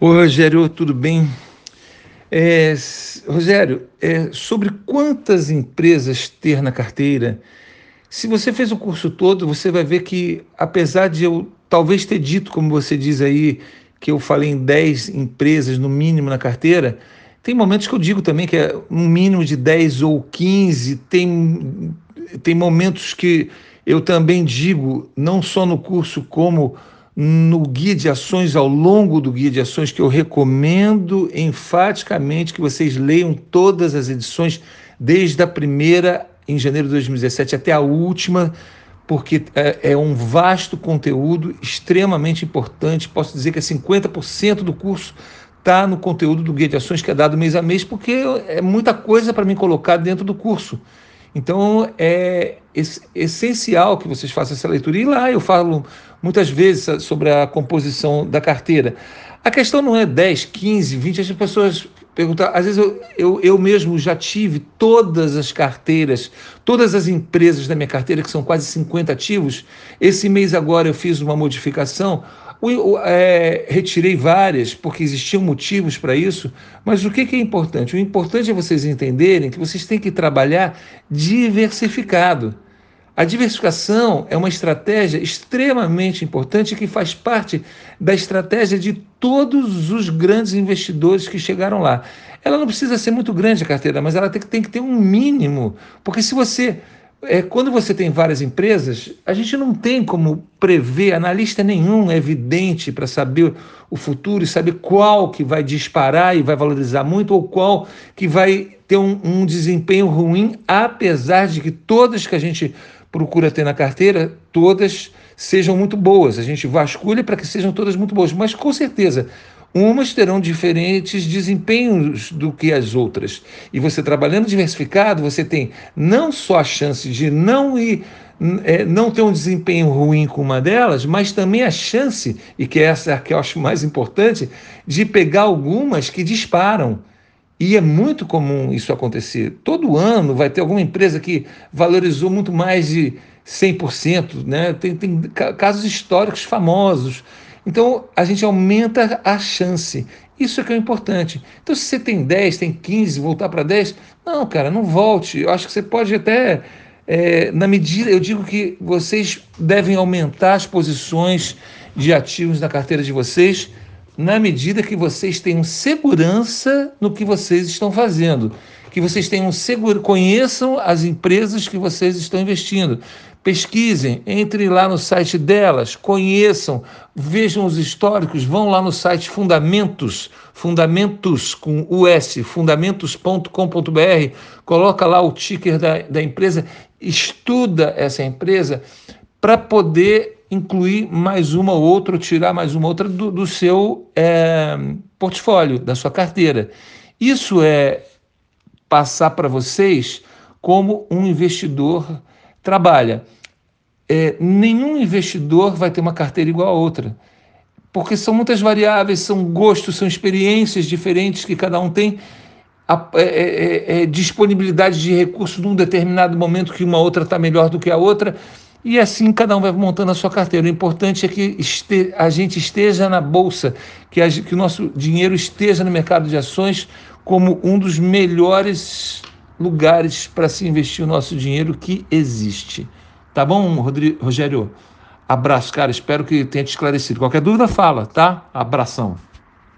Oi, Rogério, tudo bem? É, Rogério, é, sobre quantas empresas ter na carteira, se você fez o curso todo, você vai ver que, apesar de eu talvez ter dito, como você diz aí, que eu falei em 10 empresas no mínimo na carteira, tem momentos que eu digo também que é um mínimo de 10 ou 15, tem, tem momentos que eu também digo, não só no curso, como no guia de ações, ao longo do guia de ações, que eu recomendo enfaticamente que vocês leiam todas as edições, desde a primeira, em janeiro de 2017, até a última, porque é, é um vasto conteúdo extremamente importante. Posso dizer que é 50% do curso está no conteúdo do guia de ações que é dado mês a mês, porque é muita coisa para mim colocar dentro do curso. Então é essencial que vocês façam essa leitura. E lá eu falo muitas vezes sobre a composição da carteira. A questão não é 10, 15, 20, as pessoas perguntam. Às vezes eu, eu, eu mesmo já tive todas as carteiras, todas as empresas da minha carteira, que são quase 50 ativos. Esse mês agora eu fiz uma modificação o, é, retirei várias, porque existiam motivos para isso, mas o que, que é importante? O importante é vocês entenderem que vocês têm que trabalhar diversificado. A diversificação é uma estratégia extremamente importante que faz parte da estratégia de todos os grandes investidores que chegaram lá. Ela não precisa ser muito grande a carteira, mas ela tem que, tem que ter um mínimo, porque se você é, quando você tem várias empresas, a gente não tem como prever, analista nenhum é evidente para saber o futuro e saber qual que vai disparar e vai valorizar muito ou qual que vai ter um, um desempenho ruim, apesar de que todas que a gente procura ter na carteira, todas sejam muito boas. A gente vasculha para que sejam todas muito boas, mas com certeza umas terão diferentes desempenhos do que as outras. E você trabalhando diversificado, você tem não só a chance de não ir é, não ter um desempenho ruim com uma delas, mas também a chance, e que é essa que eu acho mais importante, de pegar algumas que disparam. E é muito comum isso acontecer. Todo ano vai ter alguma empresa que valorizou muito mais de 100%, né? tem, tem casos históricos famosos então, a gente aumenta a chance. Isso é que é importante. Então, se você tem 10, tem 15, voltar para 10, não, cara, não volte. Eu acho que você pode até, é, na medida, eu digo que vocês devem aumentar as posições de ativos na carteira de vocês, na medida que vocês tenham segurança no que vocês estão fazendo, que vocês tenham seguro, conheçam as empresas que vocês estão investindo. Pesquisem, entrem lá no site delas, conheçam, vejam os históricos, vão lá no site Fundamentos, Fundamentos com US, fundamentos.com.br, coloca lá o ticker da, da empresa, estuda essa empresa para poder incluir mais uma ou outra, tirar mais uma outra do, do seu é, portfólio, da sua carteira. Isso é passar para vocês como um investidor trabalha. É, nenhum investidor vai ter uma carteira igual a outra, porque são muitas variáveis, são gostos, são experiências diferentes que cada um tem, a, é, é, é, é disponibilidade de recursos num determinado momento que uma outra está melhor do que a outra, e assim cada um vai montando a sua carteira. O importante é que este, a gente esteja na bolsa, que, a, que o nosso dinheiro esteja no mercado de ações como um dos melhores lugares para se investir o nosso dinheiro que existe. Tá bom, Rogério? Abraço, cara. Espero que tenha te esclarecido. Qualquer dúvida, fala, tá? Abração.